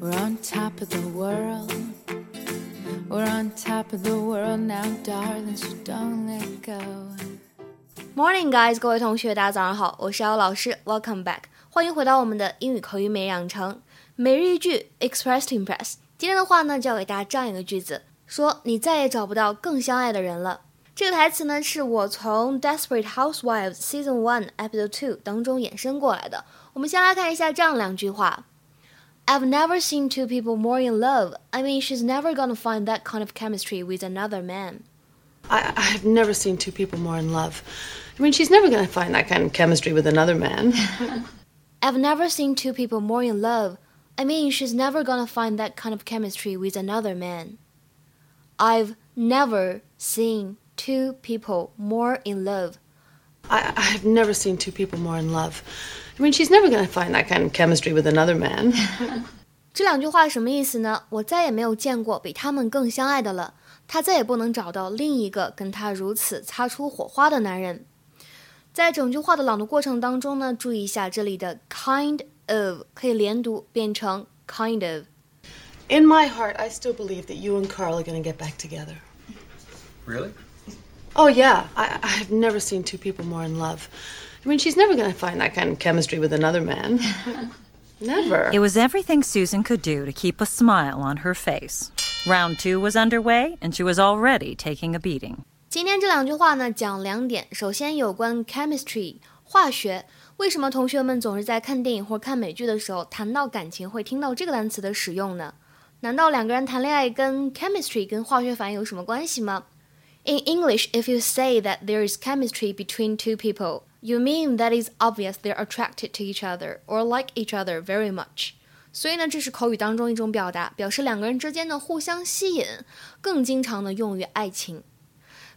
We're on top of the world. We're on top of the world now, darling, so don't let go. Morning, guys，各位同学，大家早上好，我是姚老师，Welcome back，欢迎回到我们的英语口语每日养成每日一句 Express to Impress。今天的话呢，就要给大家这样一个句子，说你再也找不到更相爱的人了。这个台词呢，是我从《Desperate Housewives》Season One Episode Two 当中衍生过来的。我们先来看一下这样两句话。I've never seen two people more in love. I mean, she's never gonna find that kind of chemistry with another man. I, I've never seen two people more in love. I mean, she's never going to find that kind of chemistry with another man. I've never seen two people more in love. I mean, she's never gonna find that kind of chemistry with another man. I've never seen two people more in love. I, I've never seen two people more in love. I mean, she's never going to find that kind of chemistry with another man. 这两句话什么意思呢？我再也没有见过比他们更相爱的了。她再也不能找到另一个跟她如此擦出火花的男人。在整句话的朗读过程当中呢，注意一下这里的 kind of 可以连读变成 kind of。In my heart, I still believe that you and Karl are going to get back together. Really? Oh, yeah. I, I've never seen two people more in love. I mean, she's never going to find that kind of chemistry with another man. never. It was everything Susan could do to keep a smile on her face. Round two was underway, and she was already taking a beating. 今天这两句话呢，讲两点。首先，有关 chemistry 化学，为什么同学们总是在看电影或看美剧的时候谈到感情会听到这个单词的使用呢？难道两个人谈恋爱跟 chemistry 跟化学反应有什么关系吗 ？In English, if you say that there is chemistry between two people, you mean that it's obvious they're attracted to each other or like each other very much. 所以呢，这是口语当中一种表达，表示两个人之间的互相吸引，更经常的用于爱情。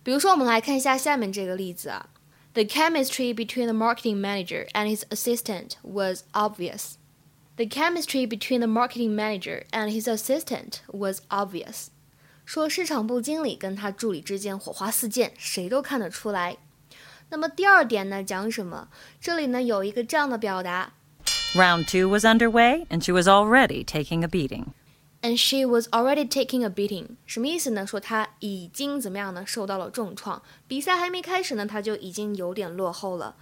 比如说，我们来看一下下面这个例子啊，The chemistry between the marketing manager and his assistant was obvious. The chemistry between the marketing manager and his assistant was obvious. 说市场部经理跟他助理之间火花四溅，谁都看得出来。那么第二点呢，讲什么？这里呢有一个这样的表达 Round two was underway, and she was already taking a beating. And she was already taking a beating，什么意思呢？说她已经怎么样呢？受到了重创，比赛还没开始呢，她就已经有点落后了。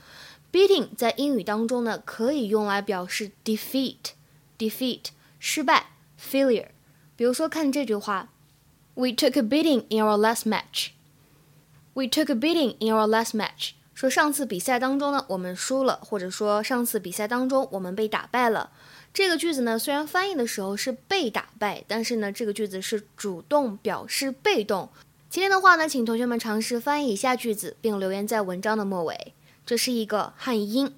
Beating 在英语当中呢，可以用来表示 defeat，defeat 失败，failure。比如说看这句话，We took a beating in our last match。We took a beating in our last match。说上次比赛当中呢，我们输了，或者说上次比赛当中我们被打败了。这个句子呢，虽然翻译的时候是被打败，但是呢，这个句子是主动表示被动。今天的话呢，请同学们尝试翻译以下句子，并留言在文章的末尾。这是一个汉译英，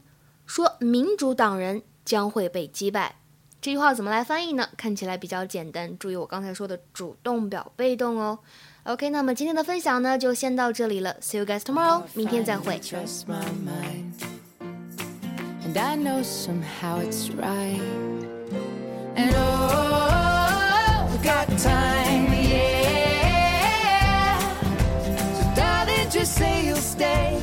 说民主党人将会被击败。这句话怎么来翻译呢？看起来比较简单。注意我刚才说的主动表被动哦。OK，那么今天的分享呢，就先到这里了。See you guys tomorrow，明天再会。And I know somehow it's right. And oh, we got time, yeah. Darling, just say you'll stay.